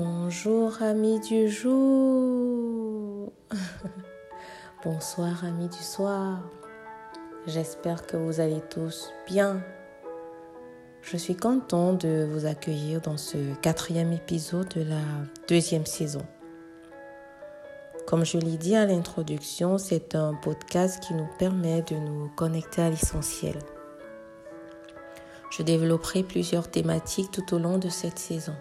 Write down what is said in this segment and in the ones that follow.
Bonjour amis du jour. Bonsoir amis du soir. J'espère que vous allez tous bien. Je suis content de vous accueillir dans ce quatrième épisode de la deuxième saison. Comme je l'ai dit à l'introduction, c'est un podcast qui nous permet de nous connecter à l'essentiel. Je développerai plusieurs thématiques tout au long de cette saison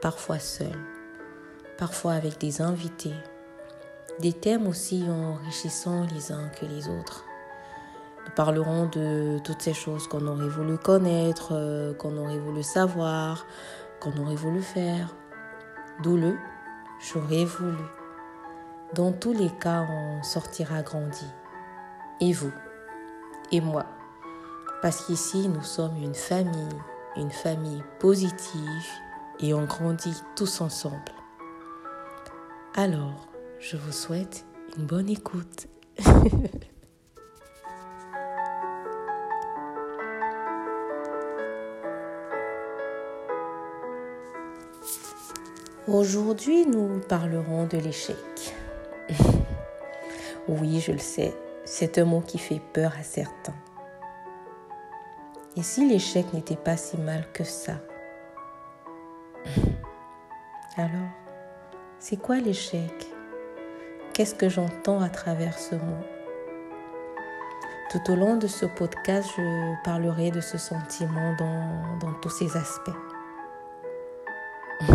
parfois seul, parfois avec des invités. Des thèmes aussi enrichissants les uns que les autres. Nous parlerons de toutes ces choses qu'on aurait voulu connaître, euh, qu'on aurait voulu savoir, qu'on aurait voulu faire. D'où le j'aurais voulu. Dans tous les cas, on sortira grandi. Et vous? Et moi? Parce qu'ici, nous sommes une famille, une famille positive et on grandit tous ensemble. Alors, je vous souhaite une bonne écoute. Aujourd'hui, nous parlerons de l'échec. oui, je le sais, c'est un mot qui fait peur à certains. Et si l'échec n'était pas si mal que ça? Alors, c'est quoi l'échec? Qu'est-ce que j'entends à travers ce mot? Tout au long de ce podcast, je parlerai de ce sentiment dans, tous ses aspects.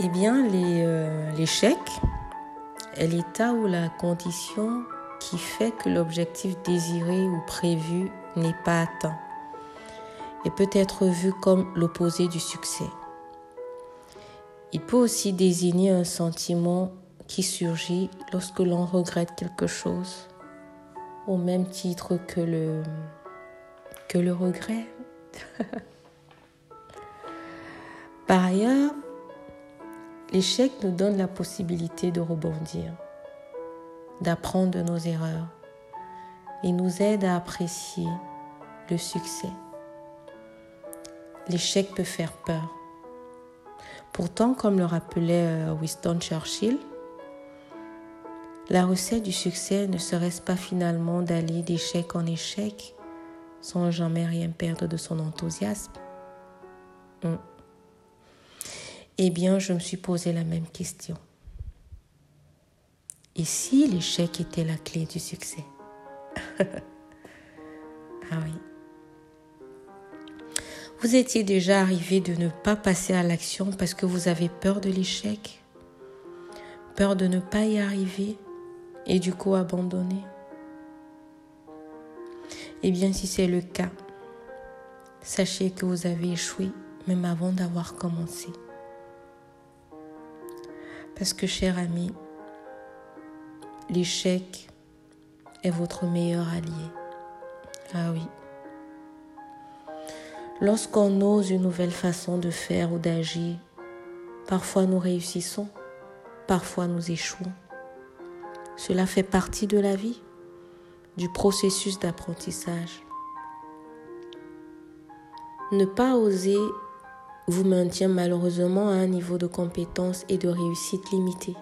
eh bien, euh, l'échec est l'état ou la condition qui fait que l'objectif désiré ou prévu n'est pas atteint et peut être vu comme l'opposé du succès. Il peut aussi désigner un sentiment qui surgit lorsque l'on regrette quelque chose, au même titre que le, que le regret. Par ailleurs, l'échec nous donne la possibilité de rebondir, d'apprendre de nos erreurs et nous aide à apprécier le succès. L'échec peut faire peur. Pourtant, comme le rappelait euh, Winston Churchill, la recette du succès ne serait-ce pas finalement d'aller d'échec en échec sans jamais rien perdre de son enthousiasme? Hmm. Eh bien, je me suis posé la même question. Et si l'échec était la clé du succès? Ah oui. Vous étiez déjà arrivé de ne pas passer à l'action parce que vous avez peur de l'échec, peur de ne pas y arriver et du coup abandonner? Eh bien, si c'est le cas, sachez que vous avez échoué même avant d'avoir commencé. Parce que, cher ami, l'échec est votre meilleur allié. Ah oui. Lorsqu'on ose une nouvelle façon de faire ou d'agir, parfois nous réussissons, parfois nous échouons. Cela fait partie de la vie, du processus d'apprentissage. Ne pas oser vous maintient malheureusement à un niveau de compétence et de réussite limité.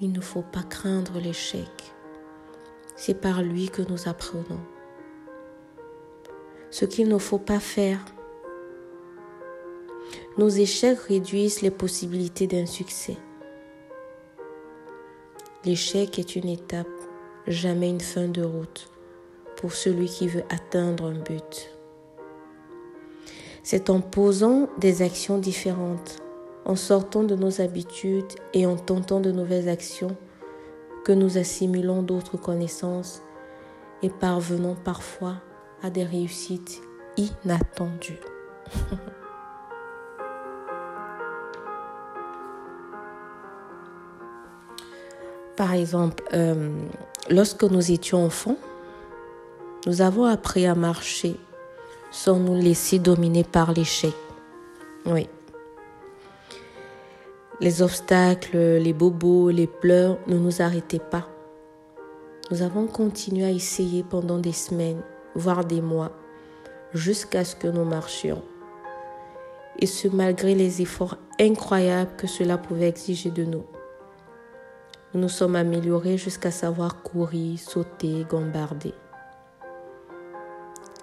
Il ne faut pas craindre l'échec. C'est par lui que nous apprenons. Ce qu'il ne faut pas faire. Nos échecs réduisent les possibilités d'un succès. L'échec est une étape, jamais une fin de route pour celui qui veut atteindre un but. C'est en posant des actions différentes, en sortant de nos habitudes et en tentant de nouvelles actions que nous assimilons d'autres connaissances et parvenons parfois à des réussites inattendues. Par exemple, euh, lorsque nous étions enfants, nous avons appris à marcher sans nous laisser dominer par l'échec. Oui. Les obstacles, les bobos, les pleurs ne nous arrêtaient pas. Nous avons continué à essayer pendant des semaines, voire des mois, jusqu'à ce que nous marchions. Et ce malgré les efforts incroyables que cela pouvait exiger de nous. Nous nous sommes améliorés jusqu'à savoir courir, sauter, gambarder.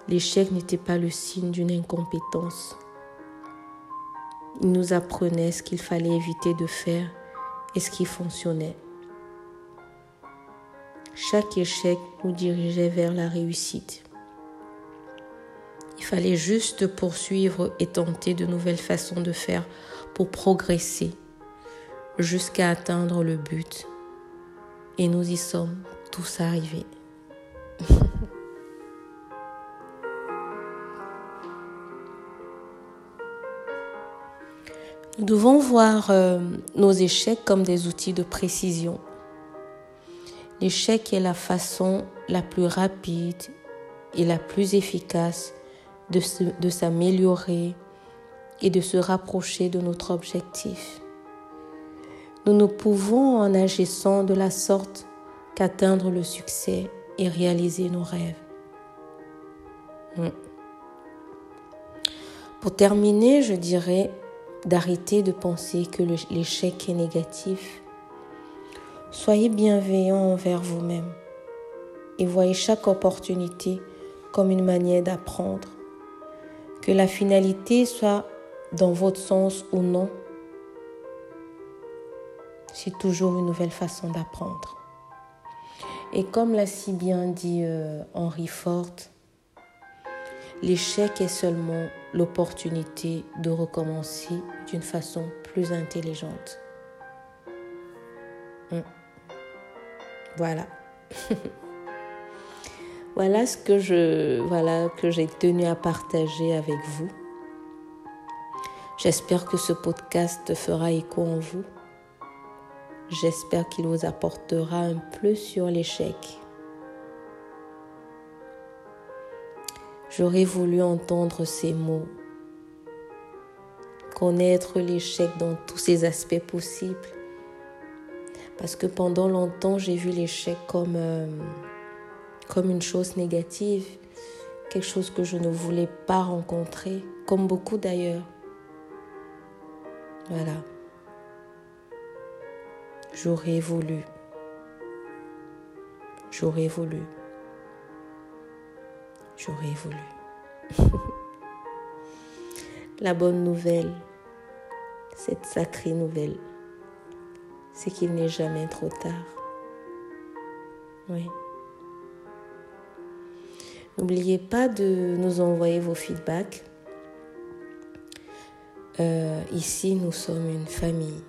L'échec n'était pas le signe d'une incompétence. Il nous apprenait ce qu'il fallait éviter de faire et ce qui fonctionnait. Chaque échec nous dirigeait vers la réussite. Fallait juste poursuivre et tenter de nouvelles façons de faire pour progresser jusqu'à atteindre le but. Et nous y sommes tous arrivés. nous devons voir euh, nos échecs comme des outils de précision L'échec est la façon la plus rapide et la plus efficace de, de s'améliorer et de se rapprocher de notre objectif. Nous ne pouvons, en agissant de la sorte, qu'atteindre le succès et réaliser nos rêves. Hmm. Pour terminer, je dirais d'arrêter de penser que l'échec est négatif Soyez bienveillant envers vous-même et voyez chaque opportunité comme une manière d'apprendre. Que la finalité soit dans votre sens ou non, c'est toujours une nouvelle façon d'apprendre. Et comme l'a si bien dit euh, Henry Ford, l'échec est seulement l'opportunité de recommencer d'une façon plus intelligente. Hmm. Voilà. voilà ce que je voilà que j'ai tenu à partager avec vous. J'espère que ce podcast fera écho en vous. J'espère qu'il vous apportera un plus sur l'échec. J'aurais voulu entendre ces mots, connaître l'échec dans tous ses aspects possibles parce que pendant longtemps, j'ai vu l'échec comme, euh, comme une chose négative, quelque chose que je ne voulais pas rencontrer, comme beaucoup d'ailleurs. Voilà. J'aurais voulu. J'aurais voulu. J'aurais voulu. La bonne nouvelle, cette sacrée nouvelle, c'est qu'il n'est jamais trop tard. Oui. N'oubliez pas de nous envoyer vos feedbacks. Euh, ici, nous sommes une famille,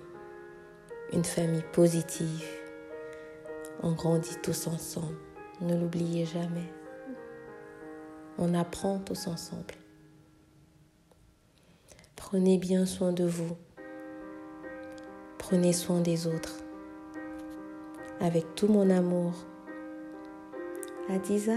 une famille positive. On grandit tous ensemble. Ne l'oubliez jamais. On apprend tous ensemble. Prenez bien soin de vous. Prenez soin des autres. Avec tout mon amour. Adiza.